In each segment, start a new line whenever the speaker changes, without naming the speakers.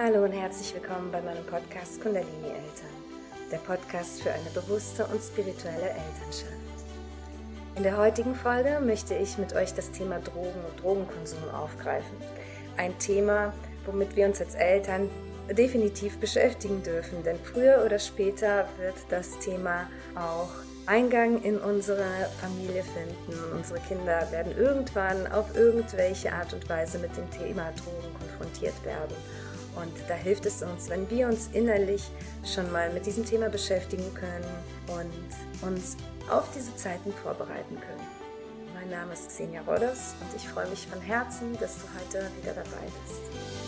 Hallo und herzlich willkommen bei meinem Podcast Kundalini Eltern, der Podcast für eine bewusste und spirituelle Elternschaft. In der heutigen Folge möchte ich mit euch das Thema Drogen und Drogenkonsum aufgreifen. Ein Thema, womit wir uns als Eltern definitiv beschäftigen dürfen, denn früher oder später wird das Thema auch Eingang in unsere Familie finden. Unsere Kinder werden irgendwann auf irgendwelche Art und Weise mit dem Thema Drogen konfrontiert werden. Und da hilft es uns, wenn wir uns innerlich schon mal mit diesem Thema beschäftigen können und uns auf diese Zeiten vorbereiten können. Mein Name ist Xenia Rodders und ich freue mich von Herzen, dass du heute wieder dabei bist.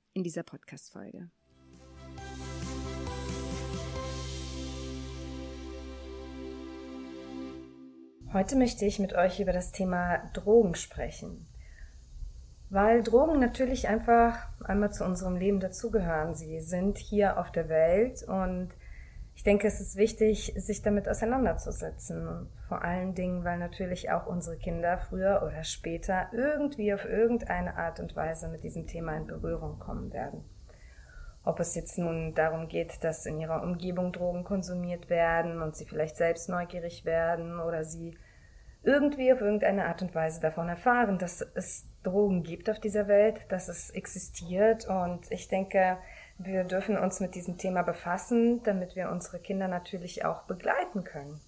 in dieser Podcast-Folge. Heute möchte ich mit euch über das Thema Drogen sprechen. Weil Drogen natürlich einfach einmal zu unserem Leben dazugehören. Sie sind hier auf der Welt und ich denke, es ist wichtig, sich damit auseinanderzusetzen. Vor allen Dingen, weil natürlich auch unsere Kinder früher oder später irgendwie auf irgendeine Art und Weise mit diesem Thema in Berührung kommen werden. Ob es jetzt nun darum geht, dass in ihrer Umgebung Drogen konsumiert werden und sie vielleicht selbst neugierig werden oder sie irgendwie auf irgendeine Art und Weise davon erfahren, dass es Drogen gibt auf dieser Welt, dass es existiert. Und ich denke, wir dürfen uns mit diesem Thema befassen, damit wir unsere Kinder natürlich auch begleiten können.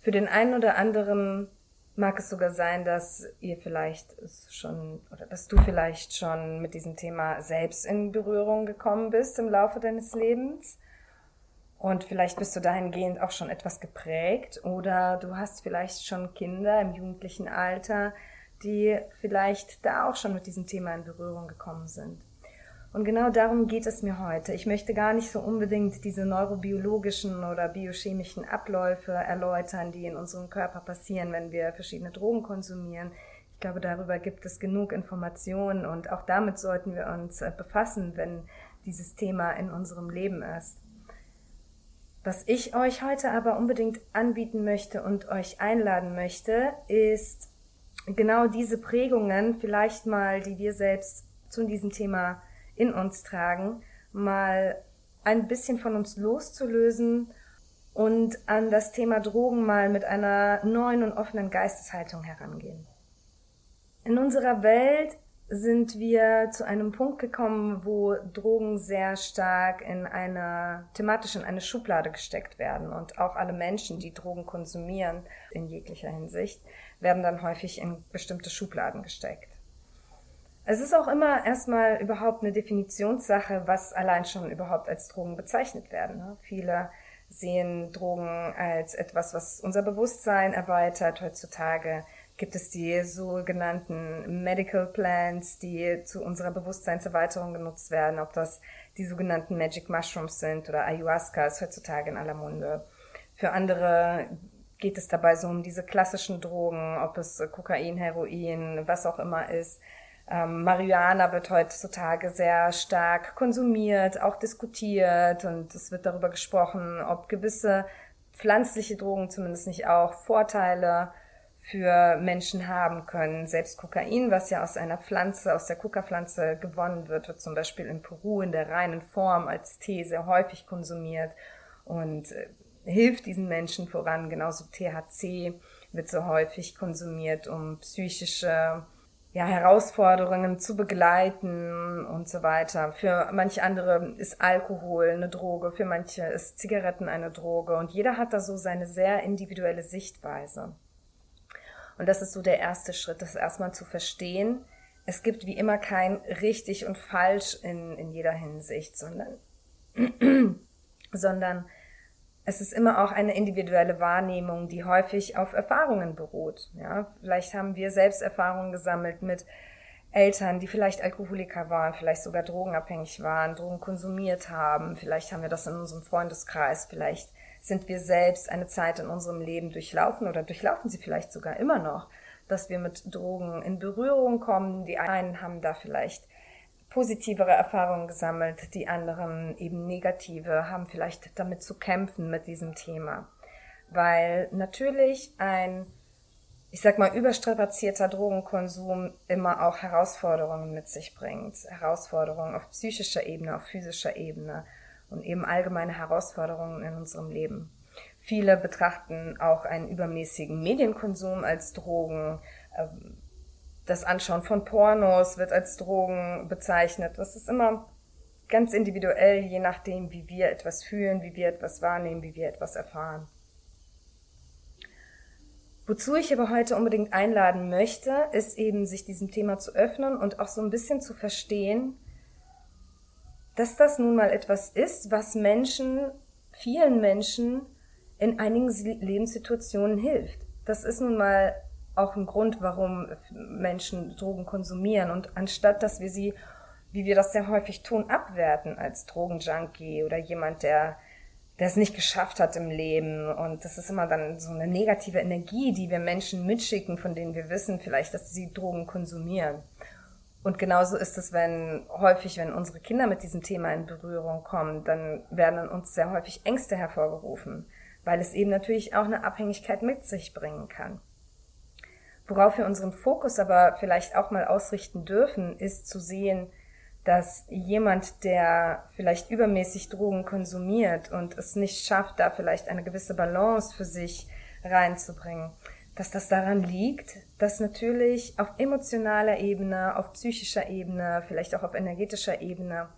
Für den einen oder anderen mag es sogar sein, dass ihr vielleicht schon oder dass du vielleicht schon mit diesem Thema selbst in Berührung gekommen bist im Laufe deines Lebens. Und vielleicht bist du dahingehend auch schon etwas geprägt oder du hast vielleicht schon Kinder im jugendlichen Alter, die vielleicht da auch schon mit diesem Thema in Berührung gekommen sind. Und genau darum geht es mir heute. Ich möchte gar nicht so unbedingt diese neurobiologischen oder biochemischen Abläufe erläutern, die in unserem Körper passieren, wenn wir verschiedene Drogen konsumieren. Ich glaube, darüber gibt es genug Informationen und auch damit sollten wir uns äh, befassen, wenn dieses Thema in unserem Leben ist. Was ich euch heute aber unbedingt anbieten möchte und euch einladen möchte, ist genau diese Prägungen vielleicht mal, die wir selbst zu diesem Thema in uns tragen, mal ein bisschen von uns loszulösen und an das Thema Drogen mal mit einer neuen und offenen Geisteshaltung herangehen. In unserer Welt sind wir zu einem Punkt gekommen, wo Drogen sehr stark in eine thematisch in eine Schublade gesteckt werden und auch alle Menschen, die Drogen konsumieren in jeglicher Hinsicht, werden dann häufig in bestimmte Schubladen gesteckt. Es ist auch immer erstmal überhaupt eine Definitionssache, was allein schon überhaupt als Drogen bezeichnet werden. Ne? Viele sehen Drogen als etwas, was unser Bewusstsein erweitert. Heutzutage gibt es die sogenannten Medical Plants, die zu unserer Bewusstseinserweiterung genutzt werden. Ob das die sogenannten Magic Mushrooms sind oder Ayahuasca ist heutzutage in aller Munde. Für andere geht es dabei so um diese klassischen Drogen, ob es Kokain, Heroin, was auch immer ist ähm, Marihuana wird heutzutage sehr stark konsumiert, auch diskutiert und es wird darüber gesprochen, ob gewisse pflanzliche Drogen zumindest nicht auch Vorteile für Menschen haben können. Selbst Kokain, was ja aus einer Pflanze, aus der Kuka-Pflanze gewonnen wird, wird zum Beispiel in Peru in der reinen Form als Tee sehr häufig konsumiert und äh, hilft diesen Menschen voran. Genauso THC wird so häufig konsumiert, um psychische ja, Herausforderungen zu begleiten und so weiter. Für manche andere ist Alkohol eine Droge, für manche ist Zigaretten eine Droge und jeder hat da so seine sehr individuelle Sichtweise. Und das ist so der erste Schritt, das erstmal zu verstehen. Es gibt wie immer kein richtig und falsch in, in jeder Hinsicht, sondern, sondern es ist immer auch eine individuelle Wahrnehmung, die häufig auf Erfahrungen beruht. Ja, vielleicht haben wir selbst Erfahrungen gesammelt mit Eltern, die vielleicht Alkoholiker waren, vielleicht sogar drogenabhängig waren, Drogen konsumiert haben. Vielleicht haben wir das in unserem Freundeskreis. Vielleicht sind wir selbst eine Zeit in unserem Leben durchlaufen oder durchlaufen sie vielleicht sogar immer noch, dass wir mit Drogen in Berührung kommen. Die einen haben da vielleicht positivere Erfahrungen gesammelt, die anderen eben negative, haben vielleicht damit zu kämpfen mit diesem Thema. Weil natürlich ein, ich sag mal, überstrapazierter Drogenkonsum immer auch Herausforderungen mit sich bringt. Herausforderungen auf psychischer Ebene, auf physischer Ebene und eben allgemeine Herausforderungen in unserem Leben. Viele betrachten auch einen übermäßigen Medienkonsum als Drogen, ähm, das Anschauen von Pornos wird als Drogen bezeichnet. Das ist immer ganz individuell, je nachdem, wie wir etwas fühlen, wie wir etwas wahrnehmen, wie wir etwas erfahren. Wozu ich aber heute unbedingt einladen möchte, ist eben, sich diesem Thema zu öffnen und auch so ein bisschen zu verstehen, dass das nun mal etwas ist, was Menschen, vielen Menschen in einigen Lebenssituationen hilft. Das ist nun mal auch ein Grund, warum Menschen Drogen konsumieren. Und anstatt dass wir sie, wie wir das sehr häufig tun, abwerten als Drogenjunkie oder jemand, der der es nicht geschafft hat im Leben. Und das ist immer dann so eine negative Energie, die wir Menschen mitschicken, von denen wir wissen vielleicht, dass sie Drogen konsumieren. Und genauso ist es, wenn häufig, wenn unsere Kinder mit diesem Thema in Berührung kommen, dann werden in uns sehr häufig Ängste hervorgerufen, weil es eben natürlich auch eine Abhängigkeit mit sich bringen kann. Worauf wir unseren Fokus aber vielleicht auch mal ausrichten dürfen, ist zu sehen, dass jemand, der vielleicht übermäßig Drogen konsumiert und es nicht schafft, da vielleicht eine gewisse Balance für sich reinzubringen, dass das daran liegt, dass natürlich auf emotionaler Ebene, auf psychischer Ebene, vielleicht auch auf energetischer Ebene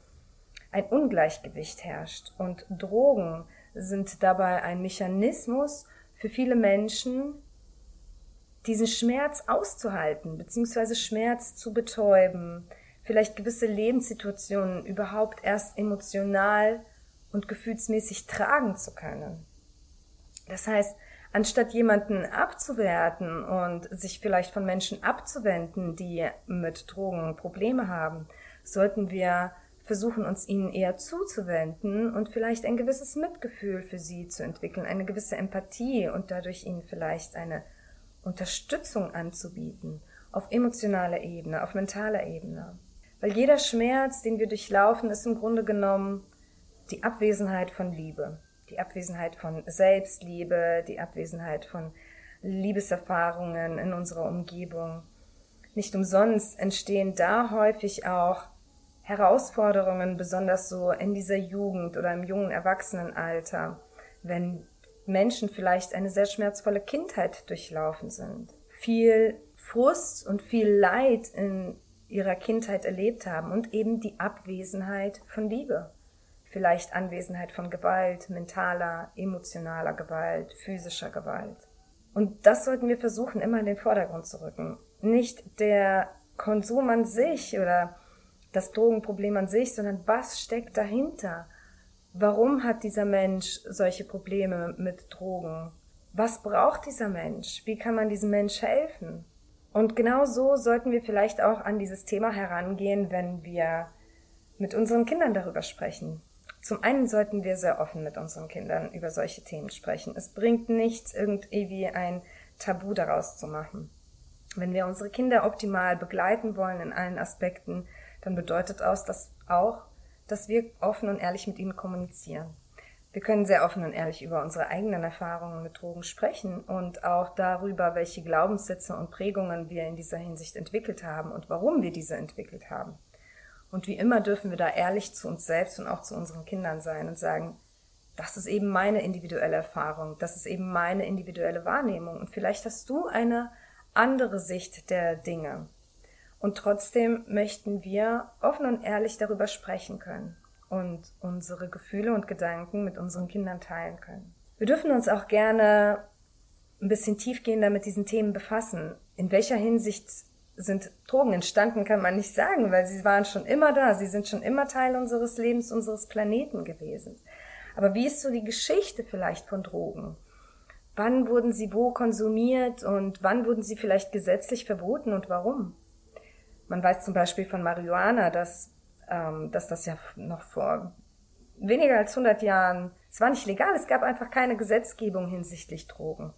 ein Ungleichgewicht herrscht. Und Drogen sind dabei ein Mechanismus für viele Menschen, diesen Schmerz auszuhalten, beziehungsweise Schmerz zu betäuben, vielleicht gewisse Lebenssituationen überhaupt erst emotional und gefühlsmäßig tragen zu können. Das heißt, anstatt jemanden abzuwerten und sich vielleicht von Menschen abzuwenden, die mit Drogen Probleme haben, sollten wir versuchen, uns ihnen eher zuzuwenden und vielleicht ein gewisses Mitgefühl für sie zu entwickeln, eine gewisse Empathie und dadurch ihnen vielleicht eine Unterstützung anzubieten, auf emotionaler Ebene, auf mentaler Ebene. Weil jeder Schmerz, den wir durchlaufen, ist im Grunde genommen die Abwesenheit von Liebe, die Abwesenheit von Selbstliebe, die Abwesenheit von Liebeserfahrungen in unserer Umgebung. Nicht umsonst entstehen da häufig auch Herausforderungen, besonders so in dieser Jugend oder im jungen Erwachsenenalter, wenn Menschen vielleicht eine sehr schmerzvolle Kindheit durchlaufen sind, viel Frust und viel Leid in ihrer Kindheit erlebt haben und eben die Abwesenheit von Liebe. Vielleicht Anwesenheit von Gewalt, mentaler, emotionaler Gewalt, physischer Gewalt. Und das sollten wir versuchen, immer in den Vordergrund zu rücken. Nicht der Konsum an sich oder das Drogenproblem an sich, sondern was steckt dahinter? Warum hat dieser Mensch solche Probleme mit Drogen? Was braucht dieser Mensch? Wie kann man diesem Mensch helfen? Und genau so sollten wir vielleicht auch an dieses Thema herangehen, wenn wir mit unseren Kindern darüber sprechen. Zum einen sollten wir sehr offen mit unseren Kindern über solche Themen sprechen. Es bringt nichts, irgendwie ein Tabu daraus zu machen. Wenn wir unsere Kinder optimal begleiten wollen in allen Aspekten, dann bedeutet das auch, dass wir offen und ehrlich mit ihnen kommunizieren. Wir können sehr offen und ehrlich über unsere eigenen Erfahrungen mit Drogen sprechen und auch darüber, welche Glaubenssätze und Prägungen wir in dieser Hinsicht entwickelt haben und warum wir diese entwickelt haben. Und wie immer dürfen wir da ehrlich zu uns selbst und auch zu unseren Kindern sein und sagen, das ist eben meine individuelle Erfahrung, das ist eben meine individuelle Wahrnehmung und vielleicht hast du eine andere Sicht der Dinge. Und trotzdem möchten wir offen und ehrlich darüber sprechen können und unsere Gefühle und Gedanken mit unseren Kindern teilen können. Wir dürfen uns auch gerne ein bisschen tiefgehender mit diesen Themen befassen. In welcher Hinsicht sind Drogen entstanden, kann man nicht sagen, weil sie waren schon immer da. Sie sind schon immer Teil unseres Lebens, unseres Planeten gewesen. Aber wie ist so die Geschichte vielleicht von Drogen? Wann wurden sie wo konsumiert und wann wurden sie vielleicht gesetzlich verboten und warum? Man weiß zum Beispiel von Marihuana, dass, ähm, dass das ja noch vor weniger als 100 Jahren, es war nicht legal, es gab einfach keine Gesetzgebung hinsichtlich Drogen.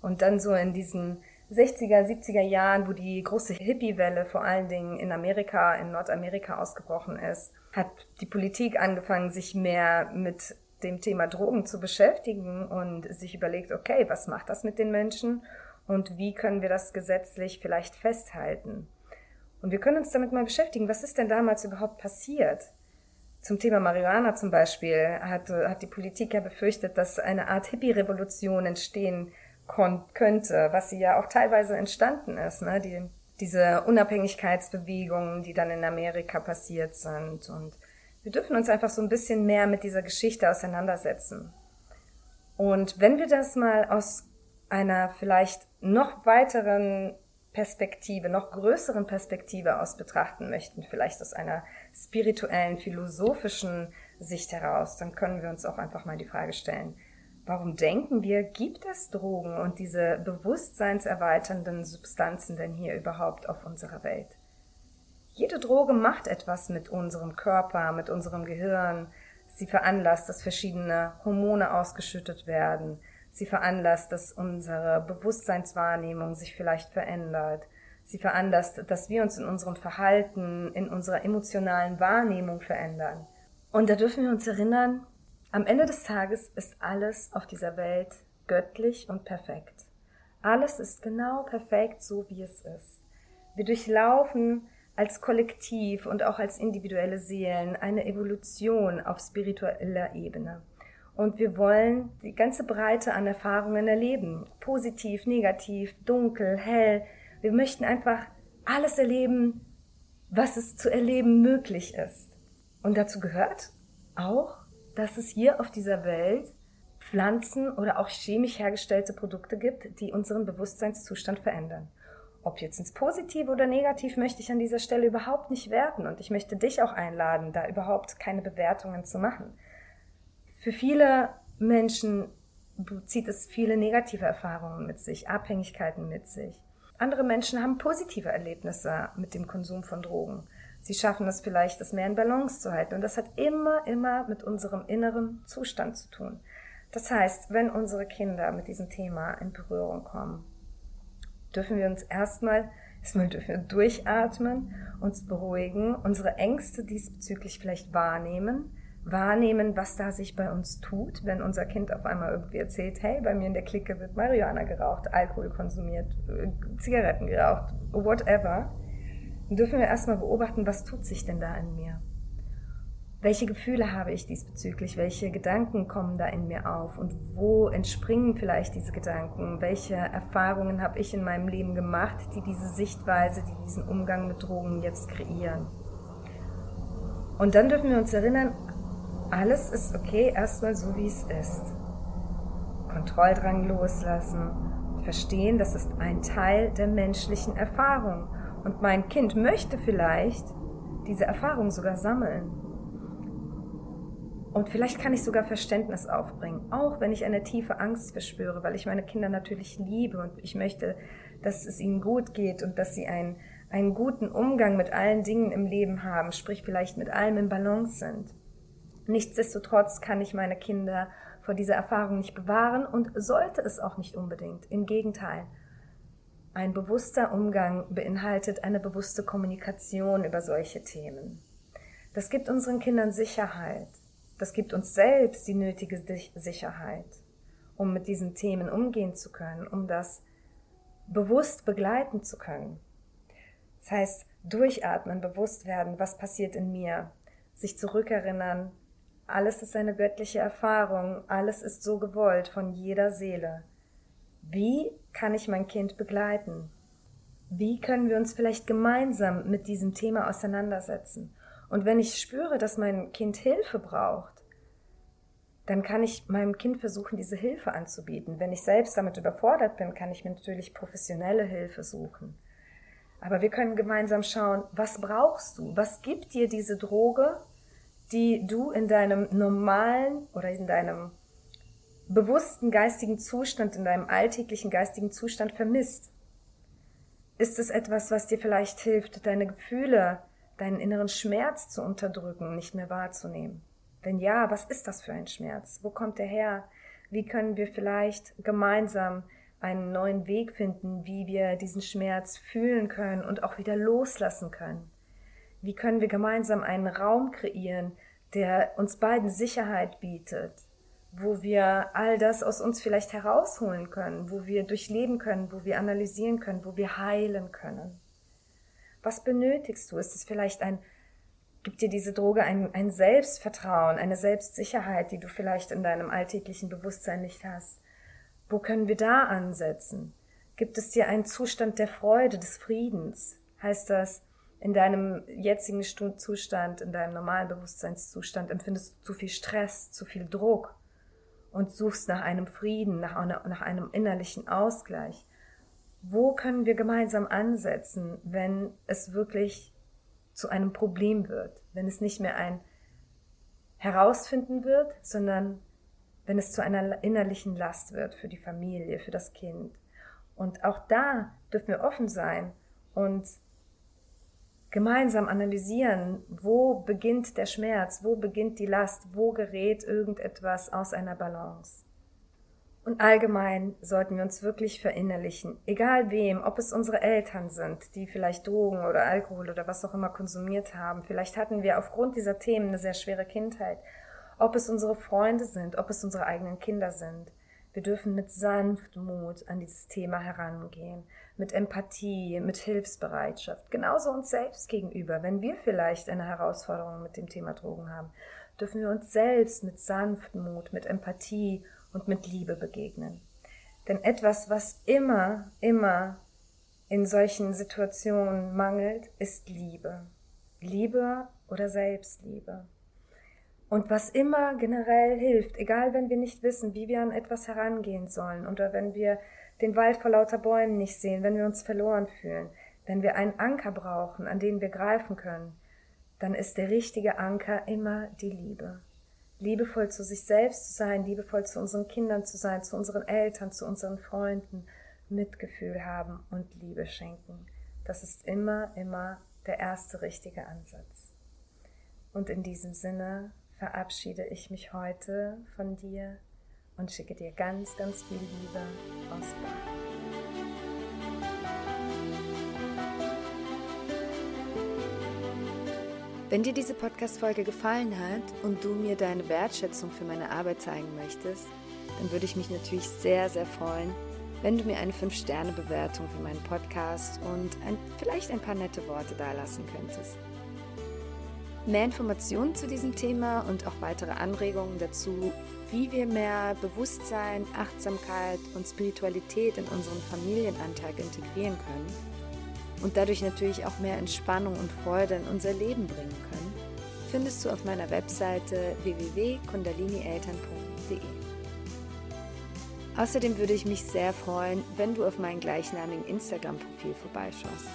Und dann so in diesen 60er, 70er Jahren, wo die große Hippie-Welle vor allen Dingen in Amerika, in Nordamerika ausgebrochen ist, hat die Politik angefangen, sich mehr mit dem Thema Drogen zu beschäftigen und sich überlegt, okay, was macht das mit den Menschen und wie können wir das gesetzlich vielleicht festhalten? Und wir können uns damit mal beschäftigen, was ist denn damals überhaupt passiert? Zum Thema Marihuana zum Beispiel hat, hat die Politik ja befürchtet, dass eine Art Hippie-Revolution entstehen könnte, was sie ja auch teilweise entstanden ist, ne? Die, diese Unabhängigkeitsbewegungen, die dann in Amerika passiert sind und wir dürfen uns einfach so ein bisschen mehr mit dieser Geschichte auseinandersetzen. Und wenn wir das mal aus einer vielleicht noch weiteren Perspektive, noch größeren Perspektive aus betrachten möchten, vielleicht aus einer spirituellen, philosophischen Sicht heraus, dann können wir uns auch einfach mal die Frage stellen, warum denken wir, gibt es Drogen und diese bewusstseinserweiternden Substanzen denn hier überhaupt auf unserer Welt? Jede Droge macht etwas mit unserem Körper, mit unserem Gehirn. Sie veranlasst, dass verschiedene Hormone ausgeschüttet werden. Sie veranlasst, dass unsere Bewusstseinswahrnehmung sich vielleicht verändert. Sie veranlasst, dass wir uns in unserem Verhalten, in unserer emotionalen Wahrnehmung verändern. Und da dürfen wir uns erinnern, am Ende des Tages ist alles auf dieser Welt göttlich und perfekt. Alles ist genau perfekt, so wie es ist. Wir durchlaufen als Kollektiv und auch als individuelle Seelen eine Evolution auf spiritueller Ebene. Und wir wollen die ganze Breite an Erfahrungen erleben. Positiv, negativ, dunkel, hell. Wir möchten einfach alles erleben, was es zu erleben möglich ist. Und dazu gehört auch, dass es hier auf dieser Welt Pflanzen oder auch chemisch hergestellte Produkte gibt, die unseren Bewusstseinszustand verändern. Ob jetzt ins Positive oder Negativ möchte ich an dieser Stelle überhaupt nicht werten und ich möchte dich auch einladen, da überhaupt keine Bewertungen zu machen. Für viele Menschen zieht es viele negative Erfahrungen mit sich, Abhängigkeiten mit sich. Andere Menschen haben positive Erlebnisse mit dem Konsum von Drogen. Sie schaffen es vielleicht, das mehr in Balance zu halten. Und das hat immer, immer mit unserem inneren Zustand zu tun. Das heißt, wenn unsere Kinder mit diesem Thema in Berührung kommen, dürfen wir uns erstmal, erstmal dürfen wir durchatmen, uns beruhigen, unsere Ängste diesbezüglich vielleicht wahrnehmen, wahrnehmen, was da sich bei uns tut, wenn unser Kind auf einmal irgendwie erzählt, hey, bei mir in der Clique wird Marihuana geraucht, Alkohol konsumiert, Zigaretten geraucht, whatever. Dann dürfen wir erstmal beobachten, was tut sich denn da in mir? welche Gefühle habe ich diesbezüglich, welche Gedanken kommen da in mir auf und wo entspringen vielleicht diese Gedanken, welche Erfahrungen habe ich in meinem Leben gemacht, die diese Sichtweise, die diesen Umgang mit Drogen jetzt kreieren. Und dann dürfen wir uns erinnern, alles ist okay, erstmal so wie es ist. Kontrolldrang loslassen, verstehen, das ist ein Teil der menschlichen Erfahrung. Und mein Kind möchte vielleicht diese Erfahrung sogar sammeln. Und vielleicht kann ich sogar Verständnis aufbringen, auch wenn ich eine tiefe Angst verspüre, weil ich meine Kinder natürlich liebe und ich möchte, dass es ihnen gut geht und dass sie einen, einen guten Umgang mit allen Dingen im Leben haben, sprich vielleicht mit allem in Balance sind. Nichtsdestotrotz kann ich meine Kinder vor dieser Erfahrung nicht bewahren und sollte es auch nicht unbedingt. Im Gegenteil. Ein bewusster Umgang beinhaltet eine bewusste Kommunikation über solche Themen. Das gibt unseren Kindern Sicherheit das gibt uns selbst die nötige Sicherheit, um mit diesen Themen umgehen zu können, um das bewusst begleiten zu können. Das heißt, durchatmen, bewusst werden, was passiert in mir, sich zurückerinnern, alles ist eine göttliche Erfahrung, alles ist so gewollt von jeder Seele. Wie kann ich mein Kind begleiten? Wie können wir uns vielleicht gemeinsam mit diesem Thema auseinandersetzen? Und wenn ich spüre, dass mein Kind Hilfe braucht, dann kann ich meinem Kind versuchen, diese Hilfe anzubieten. Wenn ich selbst damit überfordert bin, kann ich mir natürlich professionelle Hilfe suchen. Aber wir können gemeinsam schauen, was brauchst du? Was gibt dir diese Droge, die du in deinem normalen oder in deinem bewussten geistigen Zustand, in deinem alltäglichen geistigen Zustand vermisst? Ist es etwas, was dir vielleicht hilft, deine Gefühle, deinen inneren Schmerz zu unterdrücken, nicht mehr wahrzunehmen? Wenn ja, was ist das für ein Schmerz? Wo kommt er her? Wie können wir vielleicht gemeinsam einen neuen Weg finden, wie wir diesen Schmerz fühlen können und auch wieder loslassen können? Wie können wir gemeinsam einen Raum kreieren, der uns beiden Sicherheit bietet, wo wir all das aus uns vielleicht herausholen können, wo wir durchleben können, wo wir analysieren können, wo wir heilen können? Was benötigst du? Ist es vielleicht ein, gibt dir diese Droge ein, ein Selbstvertrauen, eine Selbstsicherheit, die du vielleicht in deinem alltäglichen Bewusstsein nicht hast? Wo können wir da ansetzen? Gibt es dir einen Zustand der Freude, des Friedens? Heißt das, in deinem jetzigen Zustand, in deinem normalen Bewusstseinszustand empfindest du zu viel Stress, zu viel Druck und suchst nach einem Frieden, nach, nach einem innerlichen Ausgleich. Wo können wir gemeinsam ansetzen, wenn es wirklich zu einem Problem wird, wenn es nicht mehr ein Herausfinden wird, sondern wenn es zu einer innerlichen Last wird für die Familie, für das Kind. Und auch da dürfen wir offen sein und gemeinsam analysieren, wo beginnt der Schmerz, wo beginnt die Last, wo gerät irgendetwas aus einer Balance. Und allgemein sollten wir uns wirklich verinnerlichen, egal wem, ob es unsere Eltern sind, die vielleicht Drogen oder Alkohol oder was auch immer konsumiert haben, vielleicht hatten wir aufgrund dieser Themen eine sehr schwere Kindheit, ob es unsere Freunde sind, ob es unsere eigenen Kinder sind. Wir dürfen mit Sanftmut an dieses Thema herangehen, mit Empathie, mit Hilfsbereitschaft, genauso uns selbst gegenüber. Wenn wir vielleicht eine Herausforderung mit dem Thema Drogen haben, dürfen wir uns selbst mit Sanftmut, mit Empathie und mit Liebe begegnen. Denn etwas, was immer, immer in solchen Situationen mangelt, ist Liebe. Liebe oder Selbstliebe. Und was immer generell hilft, egal wenn wir nicht wissen, wie wir an etwas herangehen sollen oder wenn wir den Wald vor lauter Bäumen nicht sehen, wenn wir uns verloren fühlen, wenn wir einen Anker brauchen, an den wir greifen können, dann ist der richtige Anker immer die Liebe. Liebevoll zu sich selbst zu sein, liebevoll zu unseren Kindern zu sein, zu unseren Eltern, zu unseren Freunden, Mitgefühl haben und Liebe schenken. Das ist immer, immer der erste richtige Ansatz. Und in diesem Sinne verabschiede ich mich heute von dir und schicke dir ganz, ganz viel Liebe aus Bad.
Wenn dir diese Podcast-Folge gefallen hat und du mir deine Wertschätzung für meine Arbeit zeigen möchtest, dann würde ich mich natürlich sehr, sehr freuen, wenn du mir eine 5-Sterne-Bewertung für meinen Podcast und ein, vielleicht ein paar nette Worte dalassen könntest. Mehr Informationen zu diesem Thema und auch weitere Anregungen dazu, wie wir mehr Bewusstsein, Achtsamkeit und Spiritualität in unseren Familienalltag integrieren können und dadurch natürlich auch mehr Entspannung und Freude in unser Leben bringen können, findest du auf meiner Webseite www.kundalinieltern.de. Außerdem würde ich mich sehr freuen, wenn du auf meinen gleichnamigen Instagram-Profil vorbeischaust.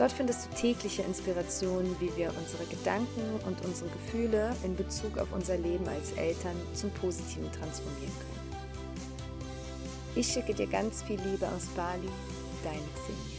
Dort findest du tägliche Inspirationen, wie wir unsere Gedanken und unsere Gefühle in Bezug auf unser Leben als Eltern zum Positiven transformieren können. Ich schicke dir ganz viel Liebe aus Bali, deine Xenia.